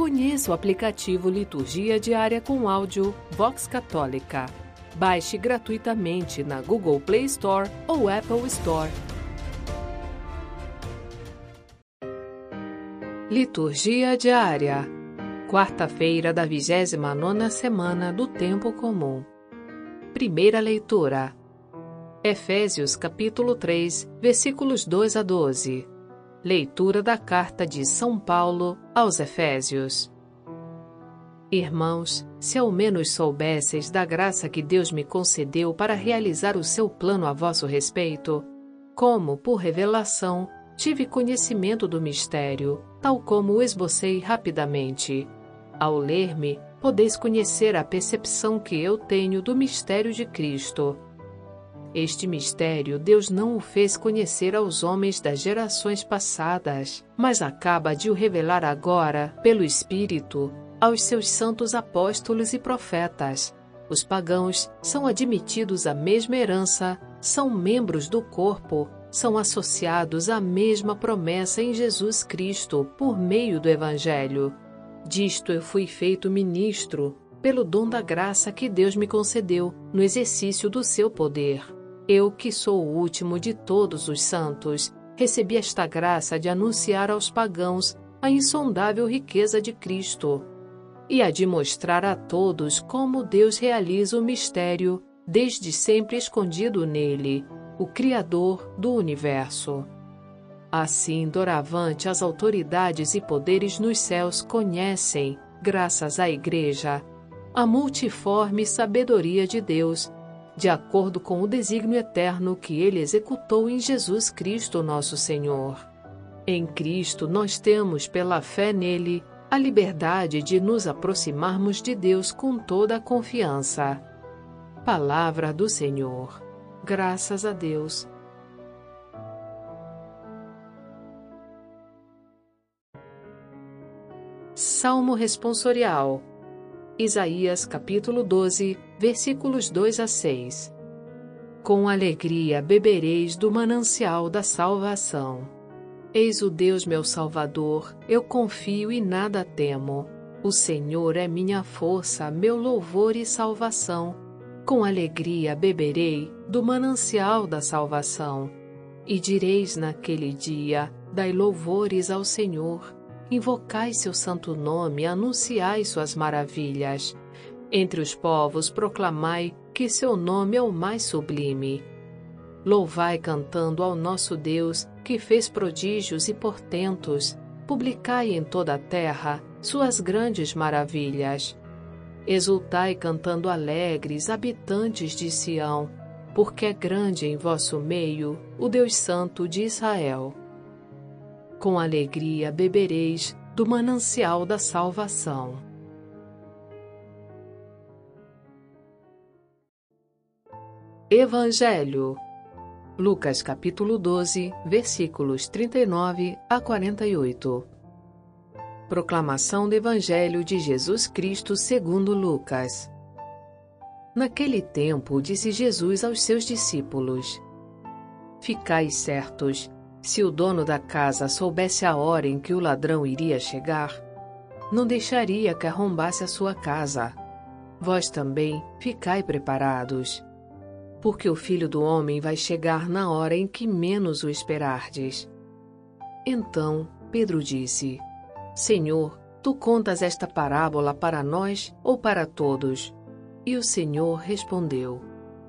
Conheça o aplicativo Liturgia Diária com Áudio Vox Católica. Baixe gratuitamente na Google Play Store ou Apple Store. Liturgia Diária Quarta-feira da 29 semana do Tempo Comum. Primeira leitura. Efésios capítulo 3, versículos 2 a 12. Leitura da carta de São Paulo aos Efésios. Irmãos, se ao menos soubesseis da graça que Deus me concedeu para realizar o seu plano a vosso respeito, como, por revelação, tive conhecimento do mistério, tal como o esbocei rapidamente. Ao ler-me, podeis conhecer a percepção que eu tenho do mistério de Cristo este mistério Deus não o fez conhecer aos homens das gerações passadas, mas acaba de o revelar agora, pelo Espírito, aos seus santos apóstolos e profetas. Os pagãos são admitidos à mesma herança, são membros do corpo, são associados à mesma promessa em Jesus Cristo por meio do Evangelho. Disto eu fui feito ministro, pelo dom da graça que Deus me concedeu no exercício do seu poder. Eu, que sou o último de todos os santos, recebi esta graça de anunciar aos pagãos a insondável riqueza de Cristo e a de mostrar a todos como Deus realiza o mistério desde sempre escondido nele, o Criador do universo. Assim, doravante, as autoridades e poderes nos céus conhecem, graças à Igreja, a multiforme sabedoria de Deus de acordo com o desígnio eterno que ele executou em Jesus Cristo, nosso Senhor. Em Cristo, nós temos, pela fé nele, a liberdade de nos aproximarmos de Deus com toda a confiança. Palavra do Senhor. Graças a Deus. Salmo Responsorial Isaías capítulo 12, versículos 2 a 6. Com alegria bebereis do manancial da salvação. Eis o Deus meu Salvador, eu confio e nada temo. O Senhor é minha força, meu louvor e salvação. Com alegria beberei do manancial da salvação. E direis naquele dia: Dai louvores ao Senhor invocai seu santo nome, anunciai suas maravilhas. Entre os povos proclamai que seu nome é o mais sublime. Louvai cantando ao nosso Deus, que fez prodígios e portentos. Publicai em toda a terra suas grandes maravilhas. Exultai cantando alegres, habitantes de Sião, porque é grande em vosso meio o Deus Santo de Israel com alegria bebereis do manancial da salvação. Evangelho Lucas capítulo 12, versículos 39 a 48. Proclamação do Evangelho de Jesus Cristo segundo Lucas. Naquele tempo disse Jesus aos seus discípulos: Ficai certos, se o dono da casa soubesse a hora em que o ladrão iria chegar, não deixaria que arrombasse a sua casa. Vós também ficai preparados, porque o filho do homem vai chegar na hora em que menos o esperardes. Então Pedro disse: Senhor, tu contas esta parábola para nós ou para todos? E o Senhor respondeu: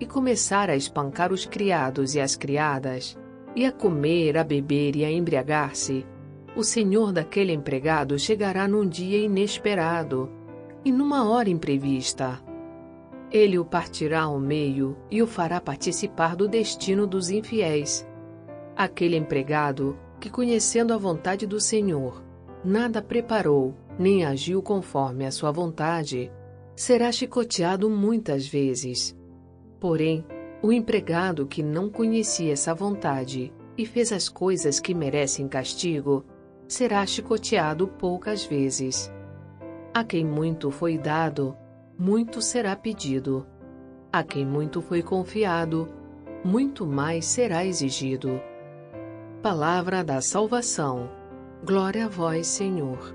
e começar a espancar os criados e as criadas, e a comer, a beber e a embriagar-se, o senhor daquele empregado chegará num dia inesperado e numa hora imprevista. Ele o partirá ao meio e o fará participar do destino dos infiéis. Aquele empregado que, conhecendo a vontade do Senhor, nada preparou nem agiu conforme a sua vontade, será chicoteado muitas vezes. Porém, o empregado que não conhecia essa vontade e fez as coisas que merecem castigo, será chicoteado poucas vezes. A quem muito foi dado, muito será pedido. A quem muito foi confiado, muito mais será exigido. Palavra da salvação. Glória a vós, Senhor.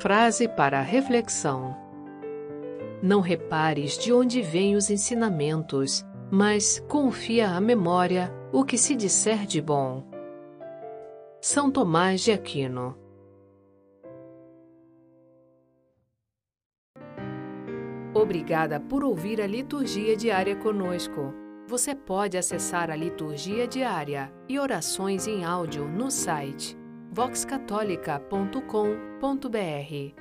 Frase para reflexão: Não repares de onde vêm os ensinamentos, mas confia à memória o que se disser de bom. São Tomás de Aquino Obrigada por ouvir a liturgia diária conosco. Você pode acessar a liturgia diária e orações em áudio no site voxcatolica.com.br.